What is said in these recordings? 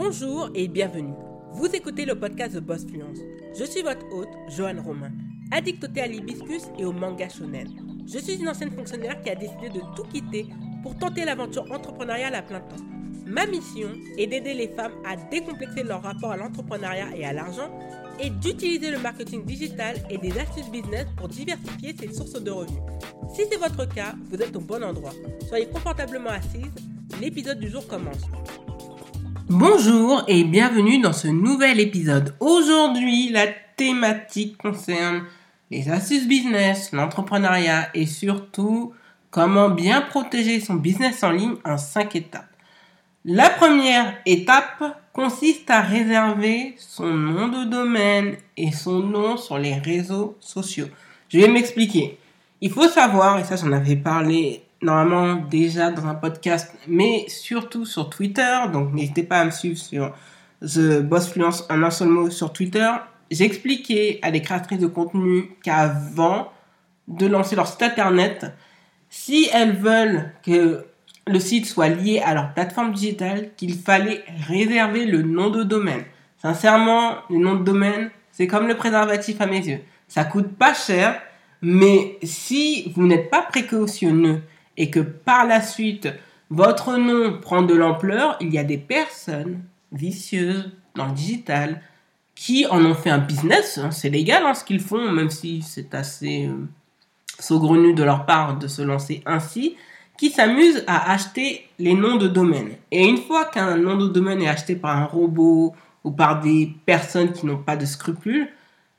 Bonjour et bienvenue. Vous écoutez le podcast de Boss Fluence. Je suis votre hôte, Joanne Romain, addict au thé à l'hibiscus et au manga shonen. Je suis une ancienne fonctionnaire qui a décidé de tout quitter pour tenter l'aventure entrepreneuriale à plein temps. Ma mission est d'aider les femmes à décomplexer leur rapport à l'entrepreneuriat et à l'argent et d'utiliser le marketing digital et des astuces business pour diversifier ses sources de revenus. Si c'est votre cas, vous êtes au bon endroit. Soyez confortablement assise, l'épisode du jour commence. Bonjour et bienvenue dans ce nouvel épisode. Aujourd'hui, la thématique concerne les astuces business, l'entrepreneuriat et surtout comment bien protéger son business en ligne en 5 étapes. La première étape consiste à réserver son nom de domaine et son nom sur les réseaux sociaux. Je vais m'expliquer. Il faut savoir, et ça j'en avais parlé normalement déjà dans un podcast, mais surtout sur Twitter, donc n'hésitez pas à me suivre sur The Boss Fluence en un seul mot sur Twitter. J'expliquais à des créatrices de contenu qu'avant de lancer leur site internet, si elles veulent que le site soit lié à leur plateforme digitale qu'il fallait réserver le nom de domaine. Sincèrement, le nom de domaine, c'est comme le préservatif à mes yeux. Ça coûte pas cher, mais si vous n'êtes pas précautionneux et que par la suite, votre nom prend de l'ampleur, il y a des personnes vicieuses dans le digital qui en ont fait un business. Hein. C'est légal hein, ce qu'ils font, même si c'est assez euh, saugrenu de leur part de se lancer ainsi qui s'amusent à acheter les noms de domaine. Et une fois qu'un nom de domaine est acheté par un robot ou par des personnes qui n'ont pas de scrupules,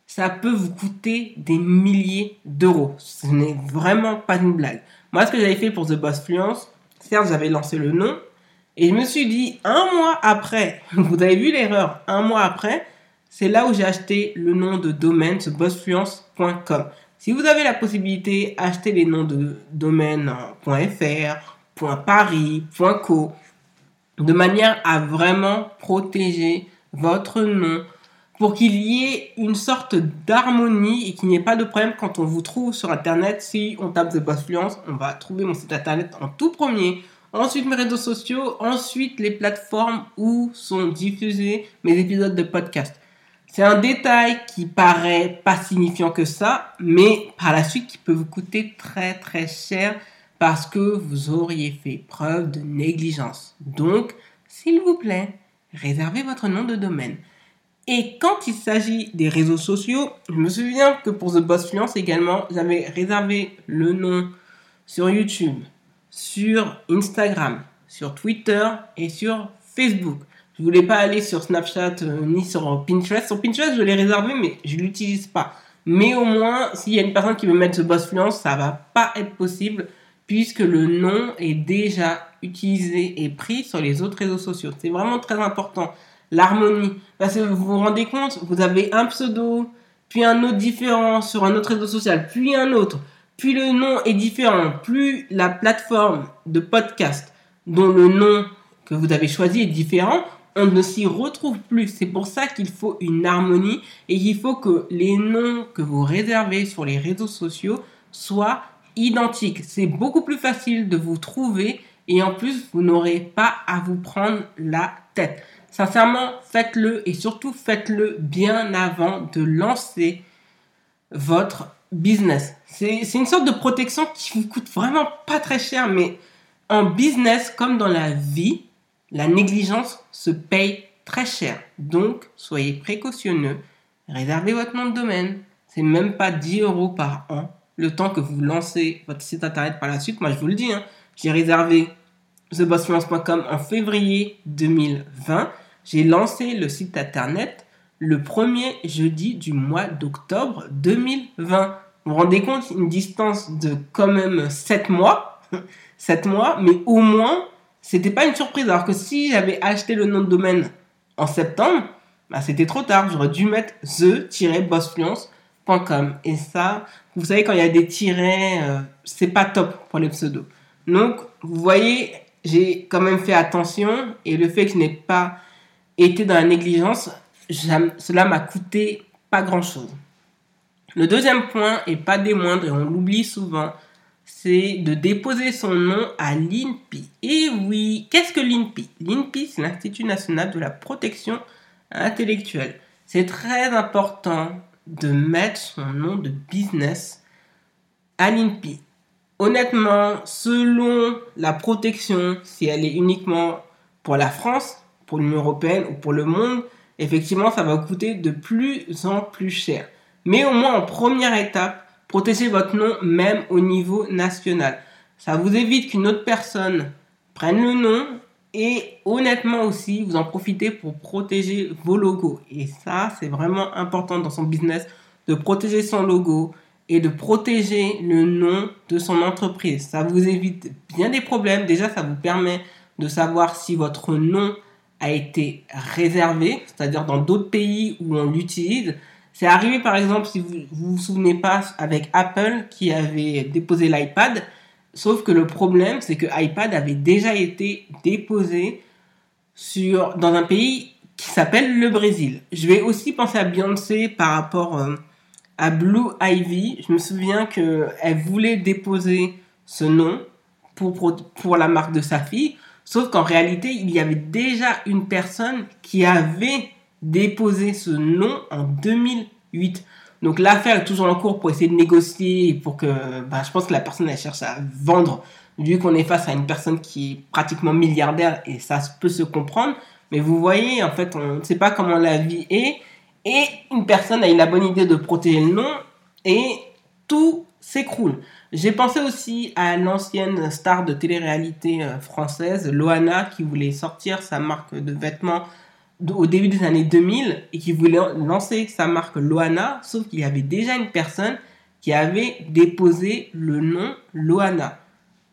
ça peut vous coûter des milliers d'euros. Ce n'est vraiment pas une blague. Moi, ce que j'avais fait pour The Boss Fluence, certes, j'avais lancé le nom, et je me suis dit, un mois après, vous avez vu l'erreur, un mois après, c'est là où j'ai acheté le nom de domaine, thebossfluence.com. Si vous avez la possibilité, achetez les noms de domaine .fr, .paris, .co, de manière à vraiment protéger votre nom pour qu'il y ait une sorte d'harmonie et qu'il n'y ait pas de problème quand on vous trouve sur Internet. Si on tape The Boss Fluence, on va trouver mon site Internet en tout premier. Ensuite mes réseaux sociaux, ensuite les plateformes où sont diffusés mes épisodes de podcast. C'est un détail qui paraît pas signifiant que ça, mais par la suite qui peut vous coûter très très cher parce que vous auriez fait preuve de négligence. Donc, s'il vous plaît, réservez votre nom de domaine. Et quand il s'agit des réseaux sociaux, je me souviens que pour The Boss Fluence également, j'avais réservé le nom sur YouTube, sur Instagram, sur Twitter et sur Facebook. Je voulais pas aller sur Snapchat euh, ni sur Pinterest. Sur Pinterest, je l'ai réservé, mais je l'utilise pas. Mais au moins, s'il y a une personne qui veut mettre ce boss fluence, ça va pas être possible puisque le nom est déjà utilisé et pris sur les autres réseaux sociaux. C'est vraiment très important. L'harmonie. Parce que vous vous rendez compte, vous avez un pseudo, puis un autre différent sur un autre réseau social, puis un autre, puis le nom est différent, plus la plateforme de podcast dont le nom que vous avez choisi est différent, on ne s'y retrouve plus. C'est pour ça qu'il faut une harmonie et il faut que les noms que vous réservez sur les réseaux sociaux soient identiques. C'est beaucoup plus facile de vous trouver et en plus, vous n'aurez pas à vous prendre la tête. Sincèrement, faites-le et surtout faites-le bien avant de lancer votre business. C'est une sorte de protection qui vous coûte vraiment pas très cher, mais en business comme dans la vie, la négligence se paye très cher. Donc, soyez précautionneux. Réservez votre nom de domaine. C'est même pas 10 euros par an. Le temps que vous lancez votre site internet par la suite. Moi, je vous le dis, hein, j'ai réservé thebossfluence.com en février 2020. J'ai lancé le site internet le premier jeudi du mois d'octobre 2020. Vous vous rendez compte, une distance de quand même 7 mois. 7 mois, mais au moins, c'était pas une surprise. Alors que si j'avais acheté le nom de domaine en septembre, bah, c'était trop tard. J'aurais dû mettre the-bossfluence.com. Et ça, vous savez, quand il y a des tirets, euh, c'est pas top pour les pseudos. Donc, vous voyez, j'ai quand même fait attention. Et le fait que je n'ai pas été dans la négligence, cela m'a coûté pas grand chose. Le deuxième point, et pas des moindres, et on l'oublie souvent, c'est de déposer son nom à l'INPI. Et oui, qu'est-ce que l'INPI L'INPI, c'est l'Institut national de la protection intellectuelle. C'est très important de mettre son nom de business à l'INPI. Honnêtement, selon la protection, si elle est uniquement pour la France, pour l'Union européenne ou pour le monde, effectivement, ça va coûter de plus en plus cher. Mais au moins en première étape, protégez votre nom même au niveau national. Ça vous évite qu'une autre personne prenne le nom et honnêtement aussi, vous en profitez pour protéger vos logos. Et ça, c'est vraiment important dans son business de protéger son logo et de protéger le nom de son entreprise. Ça vous évite bien des problèmes. Déjà, ça vous permet de savoir si votre nom a été réservé, c'est-à-dire dans d'autres pays où on l'utilise. C'est arrivé par exemple, si vous, vous vous souvenez pas, avec Apple qui avait déposé l'iPad, sauf que le problème c'est que iPad avait déjà été déposé sur, dans un pays qui s'appelle le Brésil. Je vais aussi penser à Beyoncé par rapport euh, à Blue Ivy. Je me souviens qu'elle voulait déposer ce nom pour, pour, la marque de sa fille, sauf qu'en réalité, il y avait déjà une personne qui avait déposé ce nom en 2008. Donc l'affaire est toujours en cours pour essayer de négocier pour que, bah, je pense que la personne elle cherche à vendre, vu qu'on est face à une personne qui est pratiquement milliardaire et ça peut se comprendre. Mais vous voyez, en fait, on ne sait pas comment la vie est et une personne a eu la bonne idée de protéger le nom et tout s'écroule. J'ai pensé aussi à l'ancienne star de télé-réalité euh, française, Loana, qui voulait sortir sa marque de vêtements au début des années 2000 et qui voulait lancer sa marque Loana, sauf qu'il y avait déjà une personne qui avait déposé le nom Loana.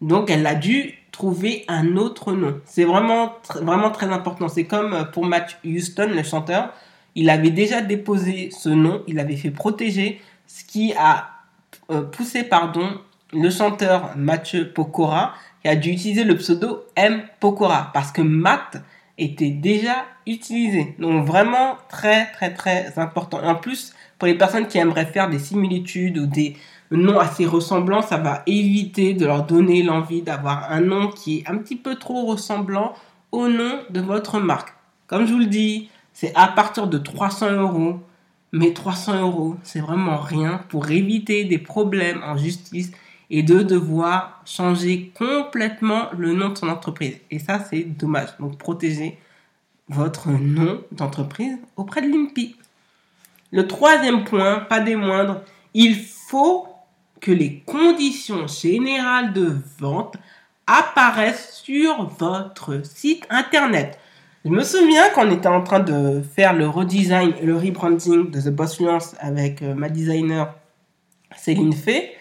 Donc elle a dû trouver un autre nom. C'est vraiment, vraiment très important. C'est comme euh, pour Matt Houston, le chanteur. Il avait déjà déposé ce nom, il avait fait protéger, ce qui a euh, poussé pardon, le chanteur Mathieu Pokora, qui a dû utiliser le pseudo M. Pokora, parce que Matt était déjà utilisé. Donc vraiment très très très important. En plus, pour les personnes qui aimeraient faire des similitudes ou des noms assez ressemblants, ça va éviter de leur donner l'envie d'avoir un nom qui est un petit peu trop ressemblant au nom de votre marque. Comme je vous le dis, c'est à partir de 300 euros. Mais 300 euros, c'est vraiment rien pour éviter des problèmes en justice et de devoir changer complètement le nom de son entreprise. Et ça, c'est dommage. Donc, protégez votre nom d'entreprise auprès de l'INPI. Le troisième point, pas des moindres, il faut que les conditions générales de vente apparaissent sur votre site internet. Je me souviens qu'on était en train de faire le redesign et le rebranding de The Boss Fluence avec euh, ma designer Céline Fay.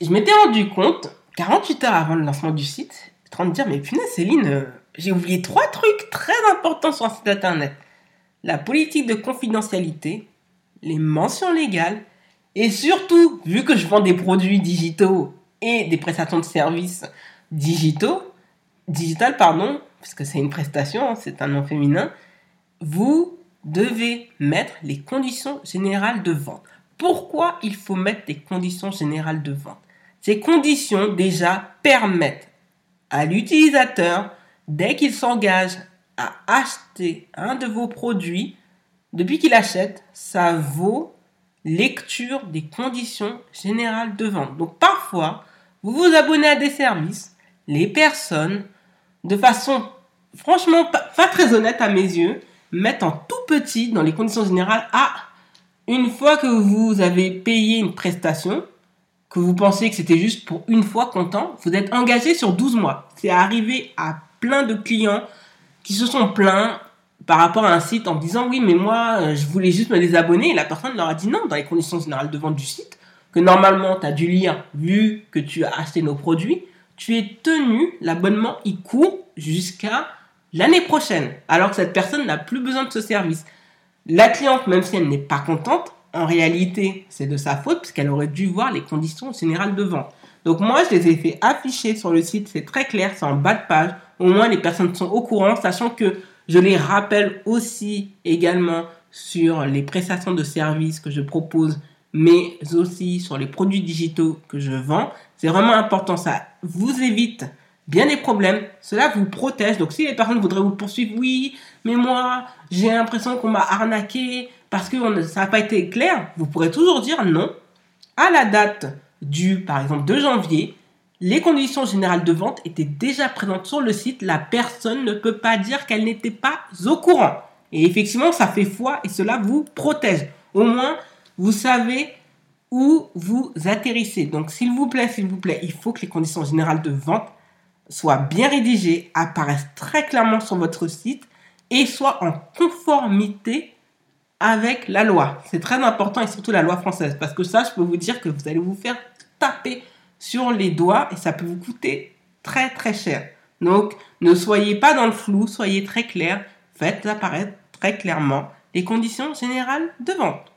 Je m'étais rendu compte, 48 heures avant le lancement du site, en train de dire, mais punaise Céline, euh, j'ai oublié trois trucs très importants sur un site internet. La politique de confidentialité, les mentions légales, et surtout, vu que je vends des produits digitaux et des prestations de services digitaux, digital pardon, puisque c'est une prestation, c'est un nom féminin, vous devez mettre les conditions générales de vente. Pourquoi il faut mettre des conditions générales de vente? Ces conditions déjà permettent à l'utilisateur dès qu'il s'engage à acheter un de vos produits, depuis qu'il achète, ça vaut lecture des conditions générales de vente. Donc parfois, vous vous abonnez à des services, les personnes, de façon franchement pas, très honnête à mes yeux, mettent en tout petit dans les conditions générales, ah, une fois que vous avez payé une prestation, que vous pensez que c'était juste pour une fois content, vous êtes engagé sur 12 mois. C'est arrivé à plein de clients qui se sont plaints par rapport à un site en disant oui mais moi euh, je voulais juste me désabonner et la personne leur a dit non dans les conditions générales de vente du site que normalement tu as dû lire vu que tu as acheté nos produits tu es tenu l'abonnement il court jusqu'à l'année prochaine alors que cette personne n'a plus besoin de ce service. La cliente même si elle n'est pas contente en réalité c'est de sa faute puisqu'elle aurait dû voir les conditions générales de vente. Donc moi je les ai fait afficher sur le site c'est très clair c'est en bas de page. Au moins les personnes sont au courant, sachant que je les rappelle aussi également sur les prestations de services que je propose, mais aussi sur les produits digitaux que je vends. C'est vraiment important. Ça vous évite bien des problèmes. Cela vous protège. Donc si les personnes voudraient vous poursuivre, oui, mais moi, j'ai l'impression qu'on m'a arnaqué parce que ça n'a pas été clair, vous pourrez toujours dire non. À la date du, par exemple, 2 janvier, les conditions générales de vente étaient déjà présentes sur le site. La personne ne peut pas dire qu'elle n'était pas au courant. Et effectivement, ça fait foi et cela vous protège. Au moins, vous savez où vous atterrissez. Donc, s'il vous plaît, s'il vous plaît, il faut que les conditions générales de vente soient bien rédigées, apparaissent très clairement sur votre site et soient en conformité avec la loi. C'est très important et surtout la loi française parce que ça, je peux vous dire que vous allez vous faire taper sur les doigts et ça peut vous coûter très très cher. Donc, ne soyez pas dans le flou, soyez très clair, faites apparaître très clairement les conditions générales de vente.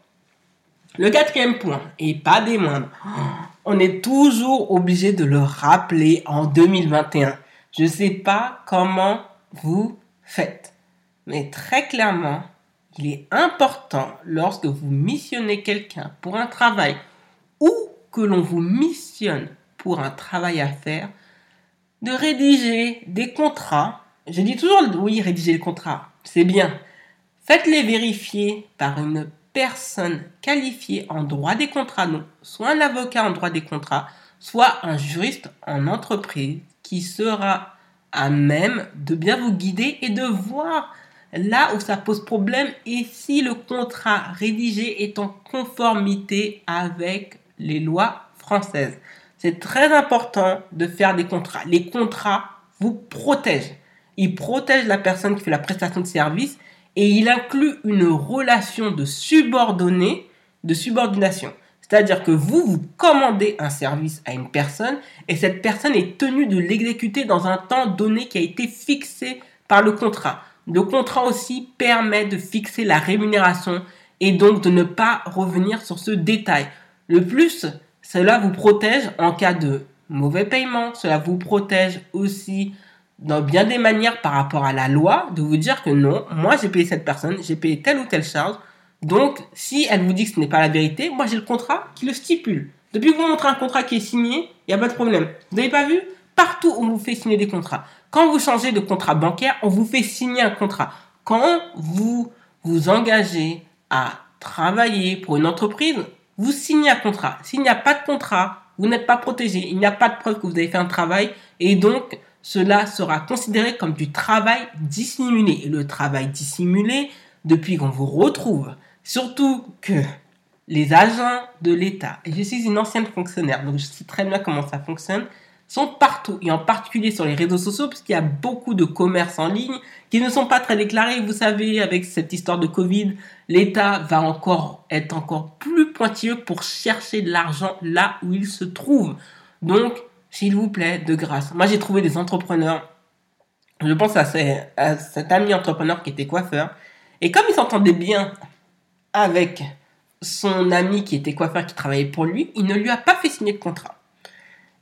Le quatrième point, et pas des moindres, on est toujours obligé de le rappeler en 2021. Je ne sais pas comment vous faites, mais très clairement, il est important lorsque vous missionnez quelqu'un pour un travail ou que l'on vous missionne pour un travail à faire, de rédiger des contrats. Je dis toujours oui, rédiger le contrat, c'est bien. Faites-les vérifier par une personne qualifiée en droit des contrats, non, soit un avocat en droit des contrats, soit un juriste en entreprise qui sera à même de bien vous guider et de voir là où ça pose problème et si le contrat rédigé est en conformité avec les lois françaises. C'est très important de faire des contrats. Les contrats vous protègent. Ils protègent la personne qui fait la prestation de service et il inclut une relation de subordonné, de subordination. C'est-à-dire que vous, vous commandez un service à une personne et cette personne est tenue de l'exécuter dans un temps donné qui a été fixé par le contrat. Le contrat aussi permet de fixer la rémunération et donc de ne pas revenir sur ce détail. Le plus, cela vous protège en cas de mauvais paiement. Cela vous protège aussi dans bien des manières par rapport à la loi de vous dire que non, moi j'ai payé cette personne, j'ai payé telle ou telle charge. Donc, si elle vous dit que ce n'est pas la vérité, moi j'ai le contrat qui le stipule. Depuis que vous montrez un contrat qui est signé, il n'y a pas de problème. Vous n'avez pas vu? Partout on vous fait signer des contrats. Quand vous changez de contrat bancaire, on vous fait signer un contrat. Quand vous vous engagez à travailler pour une entreprise, vous signez un contrat. S'il n'y a pas de contrat, vous n'êtes pas protégé. Il n'y a pas de preuve que vous avez fait un travail et donc cela sera considéré comme du travail dissimulé. Et le travail dissimulé, depuis qu'on vous retrouve, surtout que les agents de l'État, et je suis une ancienne fonctionnaire, donc je sais très bien comment ça fonctionne, sont partout, et en particulier sur les réseaux sociaux, puisqu'il y a beaucoup de commerces en ligne qui ne sont pas très déclarés. Vous savez, avec cette histoire de Covid, l'État va encore être encore plus pointilleux pour chercher de l'argent là où il se trouve. Donc, s'il vous plaît, de grâce. Moi, j'ai trouvé des entrepreneurs. Je pense à, cet ami entrepreneur qui était coiffeur. Et comme il s'entendait bien avec son ami qui était coiffeur qui travaillait pour lui, il ne lui a pas fait signer de contrat.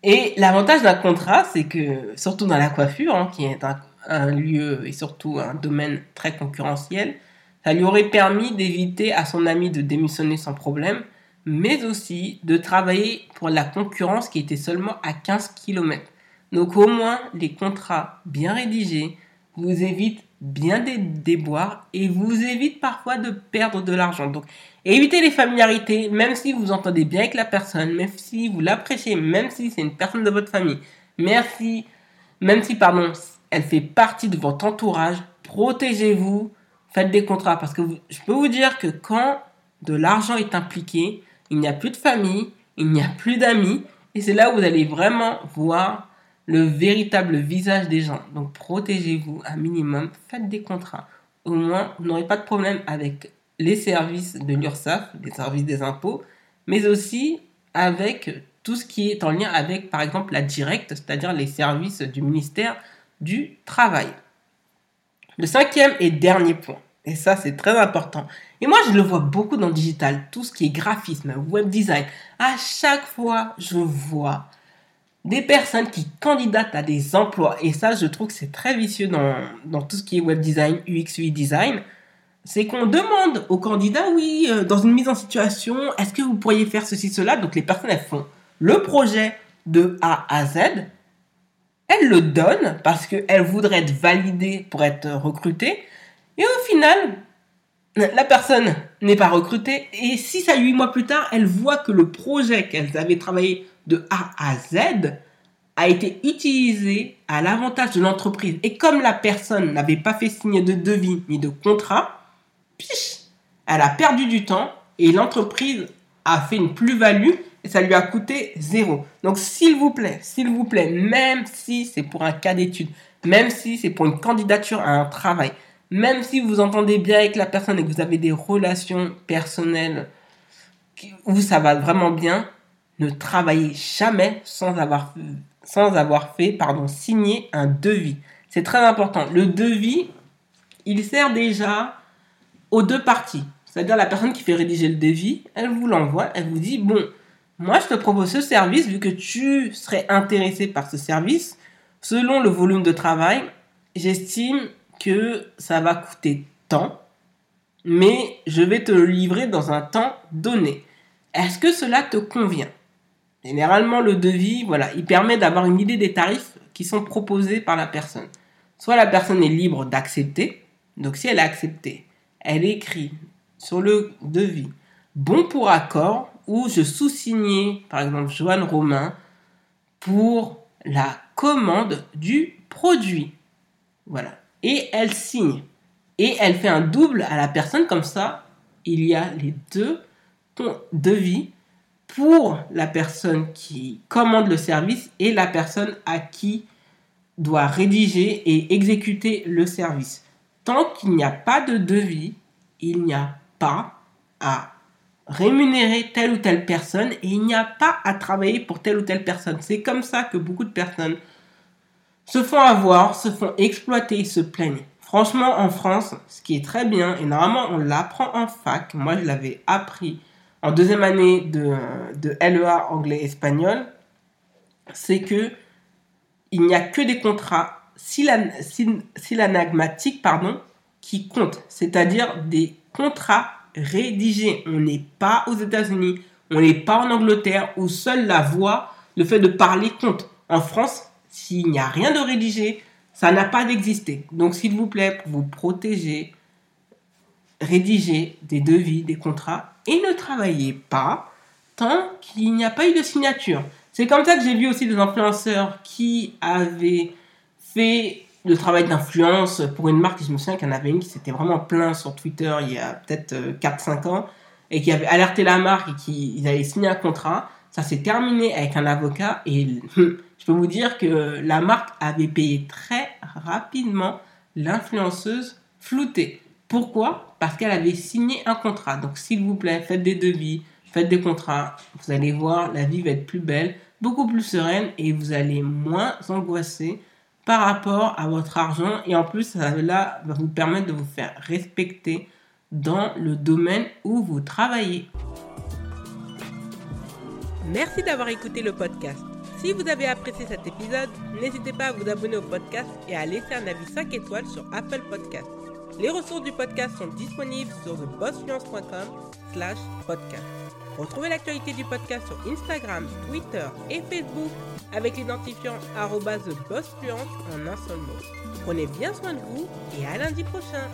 Et l'avantage d'un contrat, c'est que, surtout dans la coiffure, hein, qui est un, lieu et surtout un domaine très concurrentiel, ça lui aurait permis d'éviter à son ami de démissionner sans problème, mais aussi de travailler pour la concurrence qui était seulement à 15 km. Donc au moins, les contrats bien rédigés vous évitent bien des déboires et vous évitent parfois de perdre de l'argent. Donc évitez les familiarités, même si vous entendez bien avec la personne, même si vous l'appréciez, même si c'est une personne de votre famille, merci, même si, pardon, elle fait partie de votre entourage, protégez-vous, faites des contrats. Parce que je peux vous dire que quand de l'argent est impliqué, il n'y a plus de famille, il n'y a plus d'amis, et c'est là où vous allez vraiment voir le véritable visage des gens. Donc protégez-vous un minimum, faites des contrats. Au moins, vous n'aurez pas de problème avec les services de l'URSSAF, les services des impôts, mais aussi avec tout ce qui est en lien avec, par exemple, la directe, c'est-à-dire les services du ministère du Travail. Le cinquième et dernier point, et ça c'est très important, et moi je le vois beaucoup dans le digital, tout ce qui est graphisme, web design, à chaque fois je vois des personnes qui candidatent à des emplois, et ça je trouve que c'est très vicieux dans, dans, tout ce qui est web design, UX, UI design, c'est qu'on demande aux candidats, oui, euh, dans une mise en situation, est-ce que vous pourriez faire ceci, cela? Donc les personnes, elles font le projet de A à Z. Elle le donne parce qu'elle voudrait être validée pour être recrutée. Et au final, la personne n'est pas recrutée. Et 6 à 8 mois plus tard, elle voit que le projet qu'elles avaient travaillé de A à Z a été utilisé à l'avantage de l'entreprise. Et comme la personne n'avait pas fait signer de devis ni de contrat, elle a perdu du temps et l'entreprise a fait une plus-value et ça lui a coûté zéro. Donc s'il vous plaît, s'il vous plaît, même si c'est pour un cas d'étude, même si c'est pour une candidature à un travail, même si vous entendez bien avec la personne et que vous avez des relations personnelles où ça va vraiment bien, ne travaillez jamais sans avoir, sans avoir fait pardon, signer un devis. C'est très important. Le devis, il sert déjà aux deux parties. C'est-à-dire la personne qui fait rédiger le devis, elle vous l'envoie, elle vous dit, bon, moi je te propose ce service vu que tu serais intéressé par ce service. Selon le volume de travail, j'estime que ça va coûter tant, mais je vais te le livrer dans un temps donné. Est-ce que cela te convient? Généralement, le devis, voilà, il permet d'avoir une idée des tarifs qui sont proposés par la personne. Soit la personne est libre d'accepter, donc si elle a accepté, elle écrit sur le devis bon pour accord ou je sous-signais, par exemple, Joanne Romain pour la commande du produit. Voilà. Et elle signe. Et elle fait un double à la personne, comme ça, il y a les deux devis pour la personne qui commande le service et la personne à qui doit rédiger et exécuter le service. Tant qu'il n'y a pas de devis, il n'y a pas à rémunérer telle ou telle personne et il n'y a pas à travailler pour telle ou telle personne. C'est comme ça que beaucoup de personnes se font avoir, se font exploiter, se plaignent. Franchement, en France, ce qui est très bien, et normalement on l'apprend en fac, moi je l'avais appris en deuxième année de, de LEA anglais-espagnol, c'est que il n'y a que des contrats synagmatiques pardon, qui comptent, c'est-à-dire des contrats rédigés. On n'est pas aux États-Unis, on n'est pas en Angleterre où seule la voix, le fait de parler compte. En France, s'il n'y a rien de rédigé, ça n'a pas d'exister. Donc s'il vous plaît, pour vous protéger, rédigez des devis, des contrats et ne travaillez pas tant qu'il n'y a pas eu de signature. C'est comme ça que j'ai vu aussi des influenceurs qui avaient fait le travail d'influence pour une marque, je me souviens qu'il y en avait une qui s'était vraiment plein sur Twitter il y a peut-être 4-5 euh, ans, et qui avait alerté la marque et qu'ils avaient signé un contrat. Ça s'est terminé avec un avocat, et je peux vous dire que la marque avait payé très rapidement l'influenceuse floutée. Pourquoi? Parce qu'elle avait signé un contrat. Donc s'il vous plaît, faites des devis, faites des contrats. Vous allez voir, la vie va être plus belle, beaucoup plus sereine, et vous allez moins angoisser par rapport à votre argent et en plus cela va vous permettre de vous faire respecter dans le domaine où vous travaillez. Merci d'avoir écouté le podcast. Si vous avez apprécié cet épisode, n'hésitez pas à vous abonner au podcast et à laisser un avis 5 étoiles sur Apple Podcast. Les ressources du podcast sont disponibles sur thebossfluence.com slash podcast. Retrouvez l'actualité du podcast sur Instagram, Twitter et Facebook avec l'identifiant TheBossFluence en un seul mot. Prenez bien soin de vous et à lundi prochain